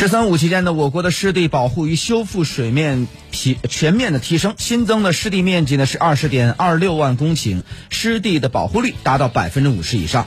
十三五期间呢我国的湿地保护与修复水面提全面的提升新增的湿地面积呢是二十点二六万公顷湿地的保护率达到百分之五十以上。